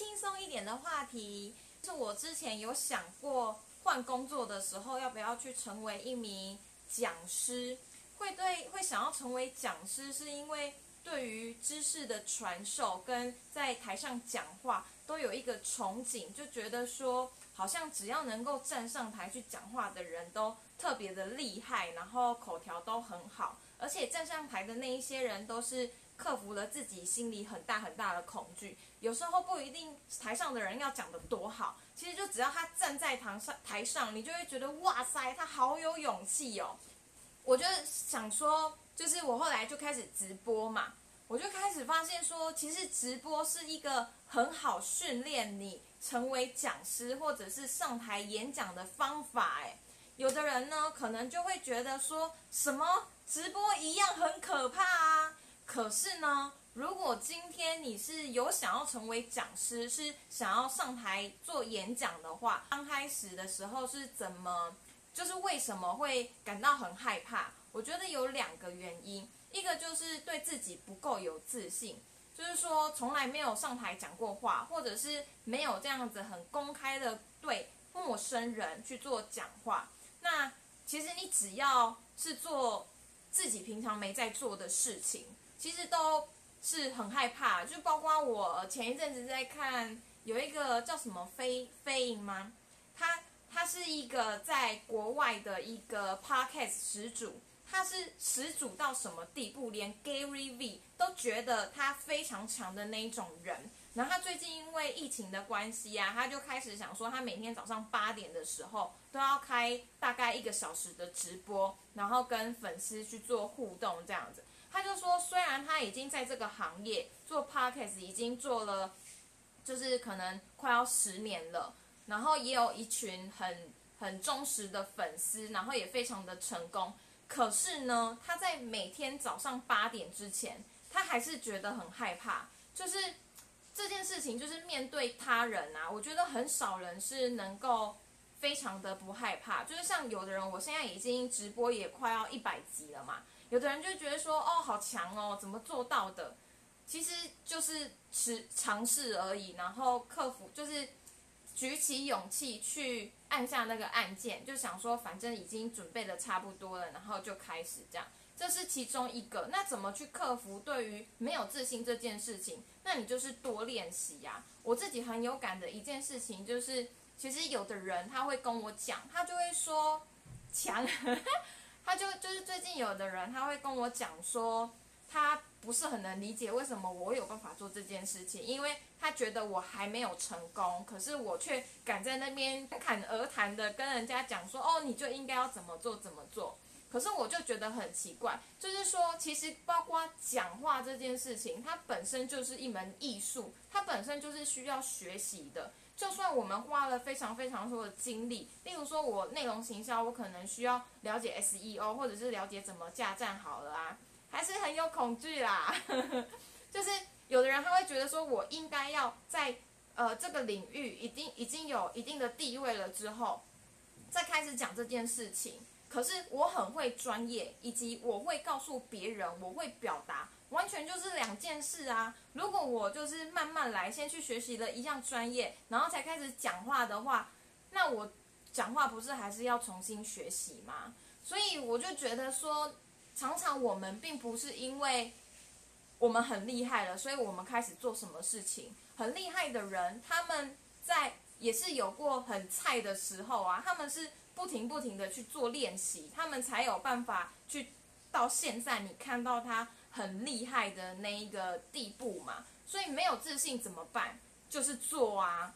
轻松一点的话题，是我之前有想过换工作的时候要不要去成为一名讲师，会对会想要成为讲师，是因为对于知识的传授跟在台上讲话都有一个憧憬，就觉得说好像只要能够站上台去讲话的人都特别的厉害，然后口条都很好，而且站上台的那一些人都是。克服了自己心里很大很大的恐惧，有时候不一定台上的人要讲得多好，其实就只要他站在台上，台上你就会觉得哇塞，他好有勇气哦。我就想说，就是我后来就开始直播嘛，我就开始发现说，其实直播是一个很好训练你成为讲师或者是上台演讲的方法。哎，有的人呢，可能就会觉得说什么直播一样很可怕啊。可是呢，如果今天你是有想要成为讲师，是想要上台做演讲的话，刚开始的时候是怎么，就是为什么会感到很害怕？我觉得有两个原因，一个就是对自己不够有自信，就是说从来没有上台讲过话，或者是没有这样子很公开的对陌生人去做讲话。那其实你只要是做自己平常没在做的事情。其实都是很害怕，就包括我前一阵子在看有一个叫什么飞飞影吗？他他是一个在国外的一个 podcast 始祖，他是始祖到什么地步？连 Gary V 都觉得他非常强的那一种人。然后他最近因为疫情的关系啊，他就开始想说，他每天早上八点的时候都要开大概一个小时的直播，然后跟粉丝去做互动这样子。他就说，虽然他已经在这个行业做 podcast 已经做了，就是可能快要十年了，然后也有一群很很忠实的粉丝，然后也非常的成功。可是呢，他在每天早上八点之前，他还是觉得很害怕。就是这件事情，就是面对他人啊，我觉得很少人是能够非常的不害怕。就是像有的人，我现在已经直播也快要一百集了嘛。有的人就觉得说，哦，好强哦，怎么做到的？其实就是尝尝试而已，然后克服，就是举起勇气去按下那个按键，就想说，反正已经准备的差不多了，然后就开始这样。这是其中一个。那怎么去克服对于没有自信这件事情？那你就是多练习呀。我自己很有感的一件事情就是，其实有的人他会跟我讲，他就会说强。他就就是最近有的人他会跟我讲说，他不是很能理解为什么我有办法做这件事情，因为他觉得我还没有成功，可是我却敢在那边侃侃而谈的跟人家讲说，哦，你就应该要怎么做怎么做。可是我就觉得很奇怪，就是说其实包括讲话这件事情，它本身就是一门艺术，它本身就是需要学习的。就算我们花了非常非常多的精力，例如说我内容行销，我可能需要了解 SEO，或者是了解怎么架站好了啊，还是很有恐惧啦。就是有的人他会觉得说，我应该要在呃这个领域已经已经有一定的地位了之后，再开始讲这件事情。可是我很会专业，以及我会告诉别人，我会表达。完全就是两件事啊！如果我就是慢慢来，先去学习了一项专业，然后才开始讲话的话，那我讲话不是还是要重新学习吗？所以我就觉得说，常常我们并不是因为我们很厉害了，所以我们开始做什么事情。很厉害的人，他们在也是有过很菜的时候啊，他们是不停不停的去做练习，他们才有办法去到现在你看到他。很厉害的那一个地步嘛，所以没有自信怎么办？就是做啊，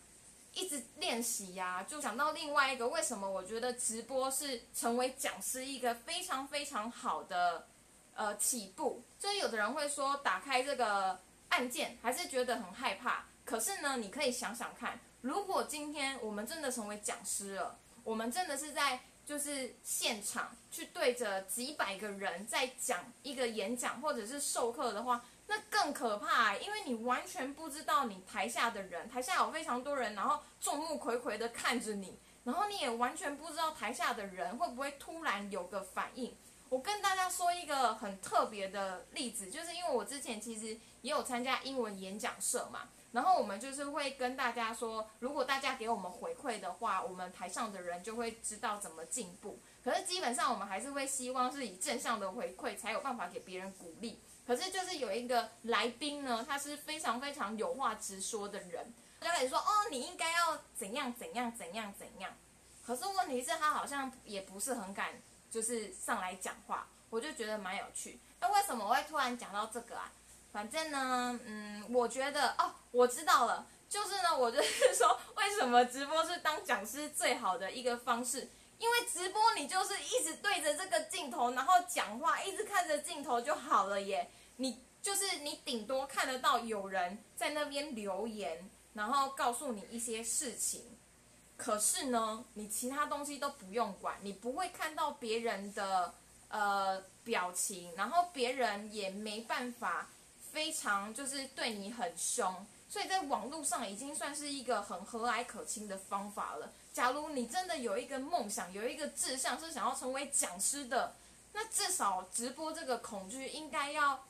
一直练习呀。就想到另外一个，为什么我觉得直播是成为讲师一个非常非常好的呃起步？就是有的人会说打开这个按键还是觉得很害怕，可是呢，你可以想想看，如果今天我们真的成为讲师了，我们真的是在。就是现场去对着几百个人在讲一个演讲或者是授课的话，那更可怕，因为你完全不知道你台下的人，台下有非常多人，然后众目睽睽的看着你，然后你也完全不知道台下的人会不会突然有个反应。我跟大家说一个很特别的例子，就是因为我之前其实也有参加英文演讲社嘛，然后我们就是会跟大家说，如果大家给我们回馈的话，我们台上的人就会知道怎么进步。可是基本上我们还是会希望是以正向的回馈，才有办法给别人鼓励。可是就是有一个来宾呢，他是非常非常有话直说的人，就开始说哦，你应该要怎样怎样怎样怎样。可是问题是，他好像也不是很敢，就是上来讲话。我就觉得蛮有趣。那为什么我会突然讲到这个啊？反正呢，嗯，我觉得哦，我知道了，就是呢，我就是说，为什么直播是当讲师最好的一个方式？因为直播你就是一直对着这个镜头，然后讲话，一直看着镜头就好了耶。你就是你顶多看得到有人在那边留言，然后告诉你一些事情。可是呢，你其他东西都不用管，你不会看到别人的呃表情，然后别人也没办法。非常就是对你很凶，所以在网络上已经算是一个很和蔼可亲的方法了。假如你真的有一个梦想，有一个志向是想要成为讲师的，那至少直播这个恐惧应该要，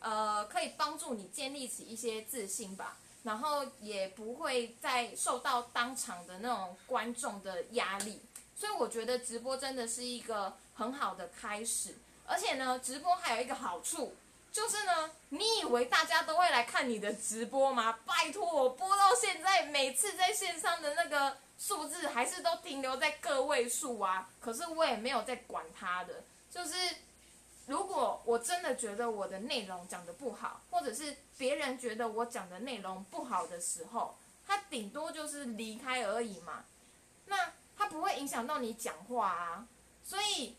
呃，可以帮助你建立起一些自信吧。然后也不会再受到当场的那种观众的压力。所以我觉得直播真的是一个很好的开始，而且呢，直播还有一个好处。就是呢，你以为大家都会来看你的直播吗？拜托，我播到现在，每次在线上的那个数字还是都停留在个位数啊。可是我也没有在管它的。就是如果我真的觉得我的内容讲的不好，或者是别人觉得我讲的内容不好的时候，他顶多就是离开而已嘛。那他不会影响到你讲话啊。所以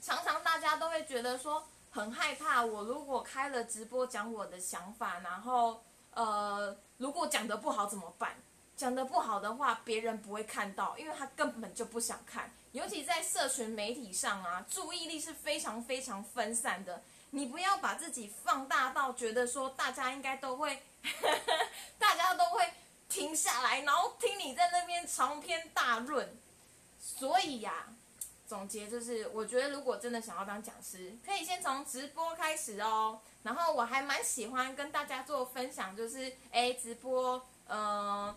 常常大家都会觉得说。很害怕，我如果开了直播讲我的想法，然后呃，如果讲的不好怎么办？讲的不好的话，别人不会看到，因为他根本就不想看。尤其在社群媒体上啊，注意力是非常非常分散的。你不要把自己放大到觉得说大家应该都会，大家都会停下来，然后听你在那边长篇大论。所以呀。总结就是，我觉得如果真的想要当讲师，可以先从直播开始哦。然后我还蛮喜欢跟大家做分享，就是哎，直播，嗯，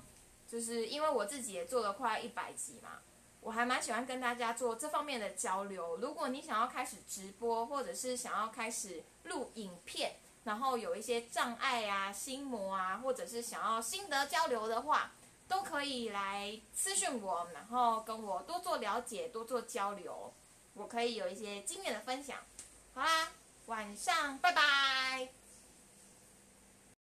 就是因为我自己也做了快一百集嘛，我还蛮喜欢跟大家做这方面的交流。如果你想要开始直播，或者是想要开始录影片，然后有一些障碍啊、心魔啊，或者是想要心得交流的话。都可以来私讯我，然后跟我多做了解，多做交流，我可以有一些经验的分享。好啦，晚上拜拜。